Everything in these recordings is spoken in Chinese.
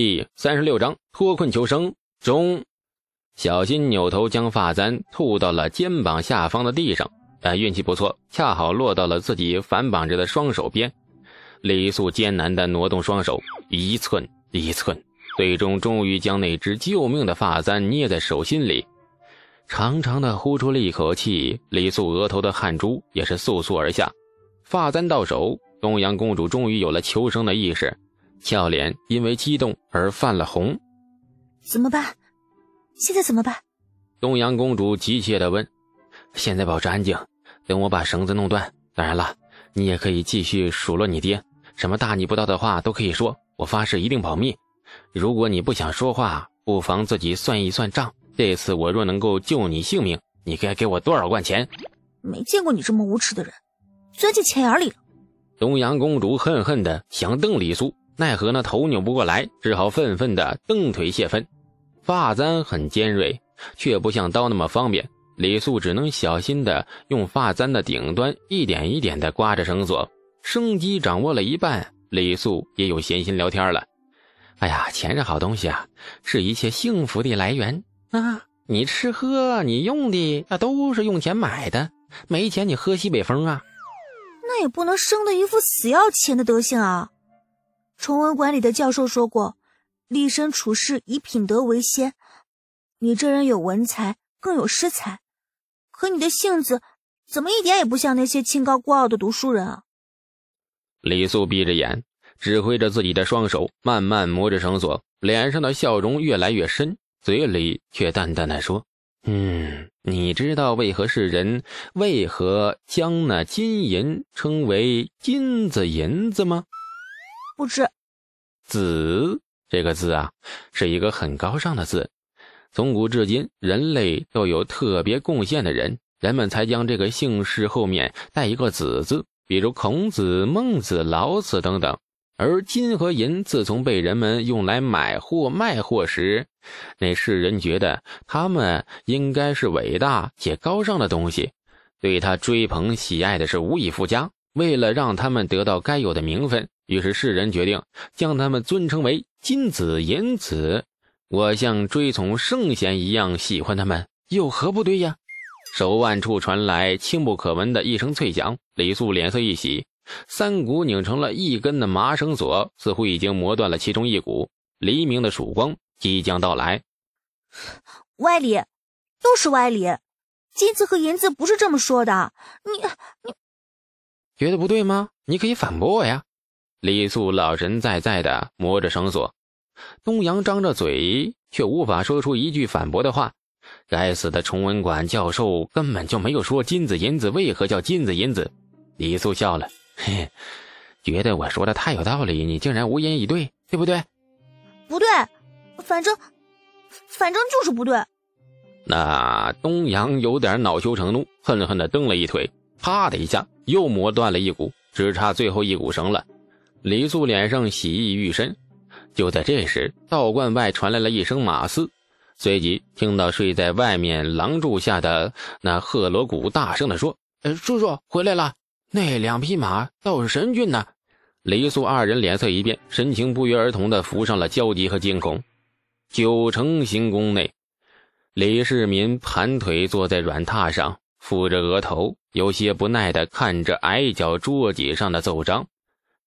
第三十六章脱困求生中，小新扭头将发簪吐到了肩膀下方的地上，但运气不错，恰好落到了自己反绑着的双手边。李素艰难地挪动双手，一寸一寸，最终终于将那只救命的发簪捏在手心里，长长的呼出了一口气。李素额头的汗珠也是簌簌而下。发簪到手，东阳公主终于有了求生的意识。俏脸因为激动而泛了红，怎么办？现在怎么办？东阳公主急切地问。现在保持安静，等我把绳子弄断。当然了，你也可以继续数落你爹，什么大逆不道的话都可以说。我发誓一定保密。如果你不想说话，不妨自己算一算账。这次我若能够救你性命，你该给我多少贯钱？没见过你这么无耻的人，钻进钱眼里了。东阳公主恨恨地想瞪李素。奈何那头扭不过来，只好愤愤地蹬腿泄愤。发簪很尖锐，却不像刀那么方便。李素只能小心地用发簪的顶端一点一点地刮着绳索。生机掌握了一半，李素也有闲心聊天了。哎呀，钱是好东西啊，是一切幸福的来源啊！你吃喝，你用的那都是用钱买的，没钱你喝西北风啊？那也不能生的一副死要钱的德行啊！崇文馆里的教授说过，立身处世以品德为先。你这人有文才，更有诗才，可你的性子怎么一点也不像那些清高孤傲的读书人啊？李素闭着眼，指挥着自己的双手，慢慢磨着绳索，脸上的笑容越来越深，嘴里却淡淡的说：“嗯，你知道为何世人为何将那金银称为金子银子吗？”不知，子这个字啊，是一个很高尚的字。从古至今，人类都有特别贡献的人，人们才将这个姓氏后面带一个子字，比如孔子、孟子、老子等等。而金和银自从被人们用来买货卖货时，那世人觉得他们应该是伟大且高尚的东西，对他追捧喜爱的是无以复加。为了让他们得到该有的名分。于是世人决定将他们尊称为金子银子，我像追从圣贤一样喜欢他们，有何不对呀？手腕处传来轻不可闻的一声脆响，李素脸色一喜，三股拧成了一根的麻绳索，似乎已经磨断了其中一股。黎明的曙光即将到来，歪理，都是歪理，金子和银子不是这么说的。你你觉得不对吗？你可以反驳我呀。李素老神在在的磨着绳索，东阳张着嘴，却无法说出一句反驳的话。该死的崇文馆教授根本就没有说金子银子为何叫金子银子。李素笑了，嘿，觉得我说的太有道理，你竟然无言以对，对不对？不对，反正，反正就是不对。那东阳有点恼羞成怒，恨恨的蹬了一腿，啪的一下又磨断了一股，只差最后一股绳了。李素脸上喜意愈深，就在这时，道观外传来了一声马嘶，随即听到睡在外面廊柱下的那贺罗谷大声地说：“呃，叔叔回来了，那两匹马倒是神骏呢。”李素二人脸色一变，神情不约而同地浮上了焦急和惊恐。九成行宫内，李世民盘腿坐在软榻上，扶着额头，有些不耐地看着矮脚桌几上的奏章。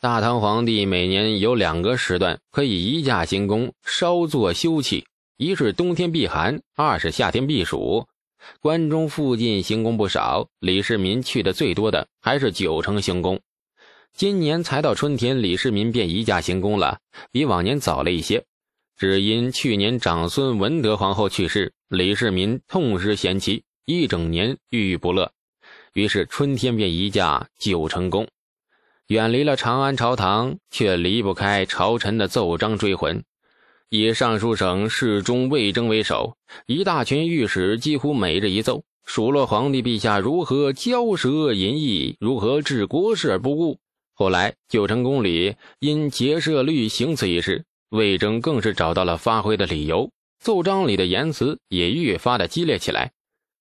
大唐皇帝每年有两个时段可以移驾行宫稍作休憩，一是冬天避寒，二是夏天避暑。关中附近行宫不少，李世民去的最多的还是九成行宫。今年才到春天，李世民便移驾行宫了，比往年早了一些。只因去年长孙文德皇后去世，李世民痛失贤妻，一整年郁郁不乐，于是春天便移驾九成宫。远离了长安朝堂，却离不开朝臣的奏章追魂。以尚书省侍中魏征为首，一大群御史几乎每日一奏，数落皇帝陛下如何骄奢淫逸，如何治国事而不顾。后来九成宫里因结社律行此一事，魏征更是找到了发挥的理由，奏章里的言辞也愈发的激烈起来。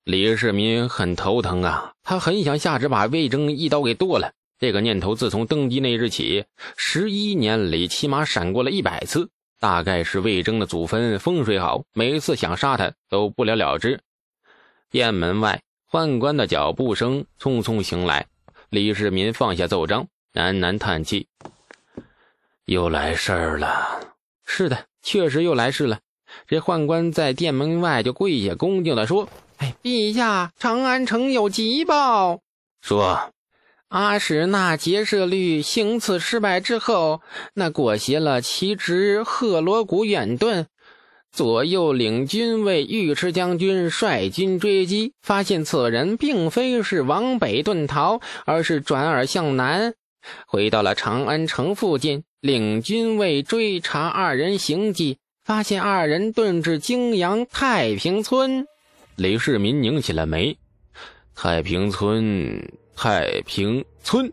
李世民很头疼啊，他很想下旨把魏征一刀给剁了。这个念头自从登基那日起，十一年里起码闪过了一百次，大概是魏征的祖坟风水好，每次想杀他都不了了之。殿门外，宦官的脚步声匆匆行来。李世民放下奏章，喃喃叹气：“又来事儿了。”是的，确实又来事了。这宦官在殿门外就跪下，恭敬地说：“哎，陛下，长安城有急报。说，阿史那劫舍律行刺失败之后，那裹挟了其侄赫罗古远遁，左右领军为尉迟将军率军追击，发现此人并非是往北遁逃，而是转而向南，回到了长安城附近。领军为追查二人行迹。”发现二人遁至泾阳太平村，李世民拧起了眉。太平村，太平村，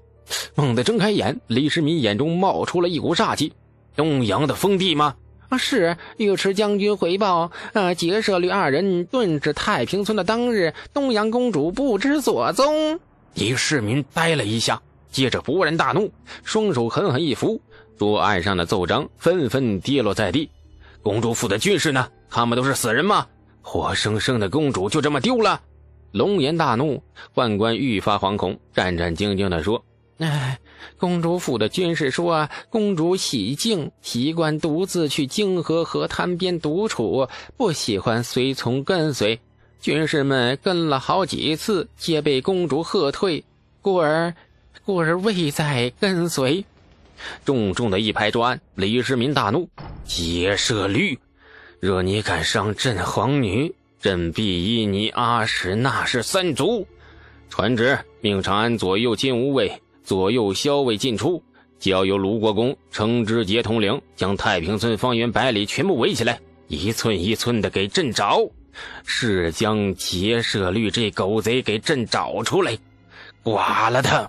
猛地睁开眼，李世民眼中冒出了一股煞气。东阳的封地吗？啊，是。尉迟将军回报，啊，劫舍率二人遁至太平村的当日，东阳公主不知所踪。李世民呆了一下，接着勃然大怒，双手狠狠一扶，桌案上的奏章纷纷跌落在地。公主府的军士呢？他们都是死人吗？活生生的公主就这么丢了！龙颜大怒，宦官愈发惶恐，战战兢兢地说：“哎，公主府的军士说，公主喜静，习惯独自去泾河河滩边独处，不喜欢随从跟随。军士们跟了好几次，皆被公主喝退，故而，故而未再跟随。”重重的一拍桌案，李世民大怒。劫舍律，若你敢伤朕皇女，朕必依你阿史那氏三族。传旨，命长安左右金吾卫、左右骁卫进出，交由卢国公程之节统领，将太平村方圆百里全部围起来，一寸一寸的给朕找，是将劫舍律这狗贼给朕找出来，剐了他。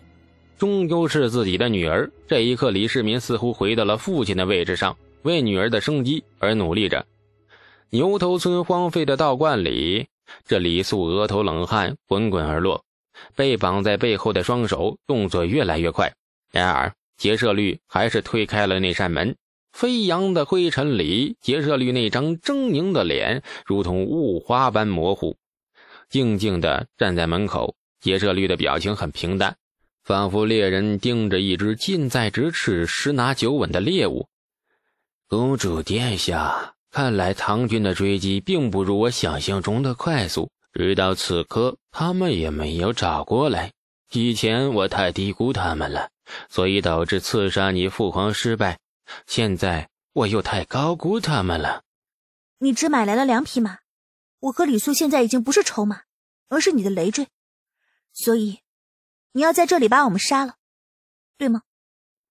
终究是自己的女儿。这一刻，李世民似乎回到了父亲的位置上。为女儿的生机而努力着。牛头村荒废的道观里，这李素额头冷汗滚滚而落，被绑在背后的双手动作越来越快。然而，劫舍律还是推开了那扇门。飞扬的灰尘里，劫舍律那张狰狞的脸如同雾花般模糊，静静地站在门口。劫舍律的表情很平淡，仿佛猎人盯着一只近在咫尺、十拿九稳的猎物。公主殿下，看来唐军的追击并不如我想象中的快速。直到此刻，他们也没有找过来。以前我太低估他们了，所以导致刺杀你父皇失败。现在我又太高估他们了。你只买来了两匹马，我和李素现在已经不是筹码，而是你的累赘。所以，你要在这里把我们杀了，对吗？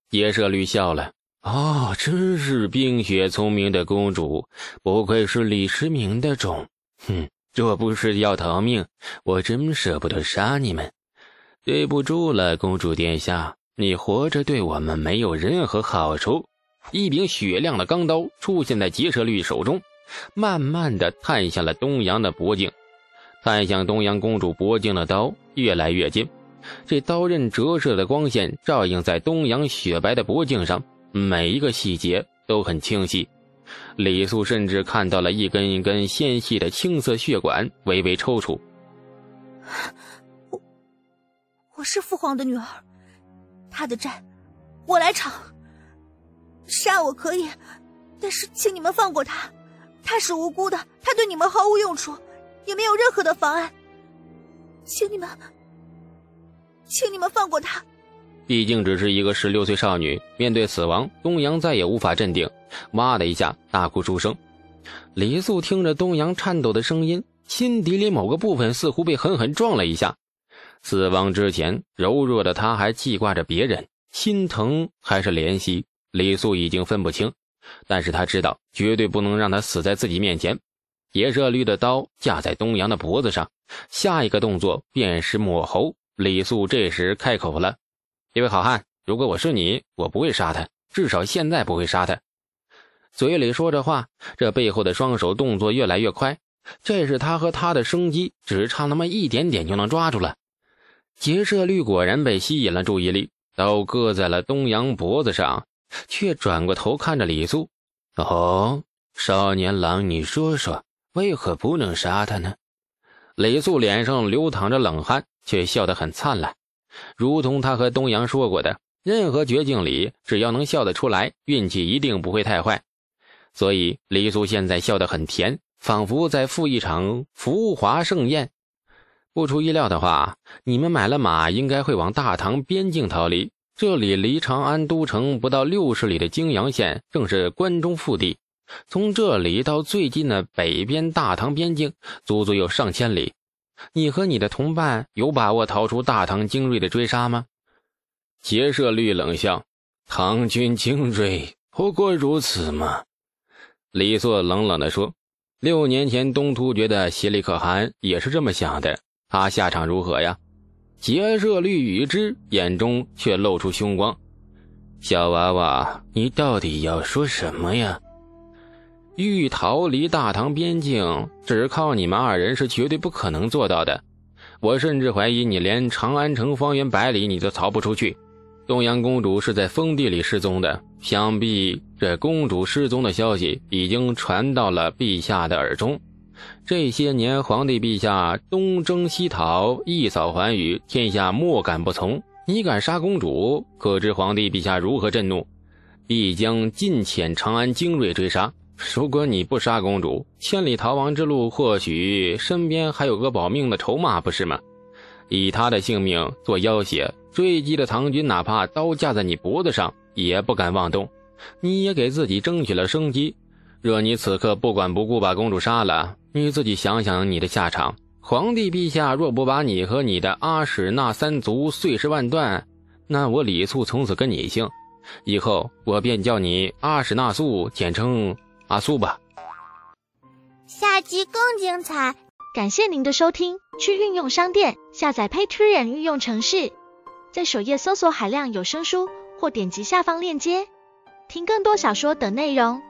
叶舍律笑了。哦，真是冰雪聪明的公主，不愧是李世民的种。哼，若不是要逃命，我真舍不得杀你们。对不住了，公主殿下，你活着对我们没有任何好处。一柄雪亮的钢刀出现在劫舍律手中，慢慢的探向了东阳的脖颈。探向东阳公主脖颈的刀越来越近，这刀刃折射的光线照映在东阳雪白的脖颈上。每一个细节都很清晰，李素甚至看到了一根一根纤细的青色血管微微抽搐。我，我是父皇的女儿，他的债，我来偿。杀我可以，但是请你们放过他，他是无辜的，他对你们毫无用处，也没有任何的妨碍。请你们，请你们放过他。毕竟只是一个十六岁少女，面对死亡，东阳再也无法镇定，哇的一下大哭出声。李素听着东阳颤抖的声音，心底里某个部分似乎被狠狠撞了一下。死亡之前，柔弱的她还记挂着别人，心疼还是怜惜，李素已经分不清。但是她知道，绝对不能让他死在自己面前。劫舍律的刀架在东阳的脖子上，下一个动作便是抹喉。李素这时开口了。一位好汉，如果我是你，我不会杀他，至少现在不会杀他。嘴里说着话，这背后的双手动作越来越快。这是他和他的生机只差那么一点点就能抓住了。劫舍律果然被吸引了注意力，刀搁在了东阳脖子上，却转过头看着李素。哦，少年郎，你说说，为何不能杀他呢？李素脸上流淌着冷汗，却笑得很灿烂，如同他和东阳说过的，任何绝境里，只要能笑得出来，运气一定不会太坏。所以李素现在笑得很甜，仿佛在赴一场浮华盛宴。不出意料的话，你们买了马，应该会往大唐边境逃离。这里离长安都城不到六十里的泾阳县，正是关中腹地。从这里到最近的北边大唐边境，足足有上千里。你和你的同伴有把握逃出大唐精锐的追杀吗？劫舍律冷笑：“唐军精锐不过如此吗？”李硕冷冷地说：“六年前东突厥的邪力可汗也是这么想的。”他下场如何呀？劫舍律与之眼中却露出凶光。小娃娃，你到底要说什么呀？欲逃离大唐边境，只靠你们二人是绝对不可能做到的。我甚至怀疑你连长安城方圆百里你都逃不出去。东阳公主是在封地里失踪的，想必这公主失踪的消息已经传到了陛下的耳中。这些年，皇帝陛下东征西讨，一扫寰宇，天下莫敢不从。你敢杀公主，可知皇帝陛下如何震怒？必将尽遣长安精锐追杀。如果你不杀公主，千里逃亡之路，或许身边还有个保命的筹码，不是吗？以他的性命做要挟，追击的唐军哪怕刀架在你脖子上，也不敢妄动。你也给自己争取了生机。若你此刻不管不顾把公主杀了，你自己想想你的下场。皇帝陛下若不把你和你的阿史那三族碎尸万段，那我李素从此跟你姓，以后我便叫你阿史那素，简称阿素吧。下集更精彩，感谢您的收听。去运用商店下载 Patreon 运用城市，在首页搜索海量有声书，或点击下方链接听更多小说等内容。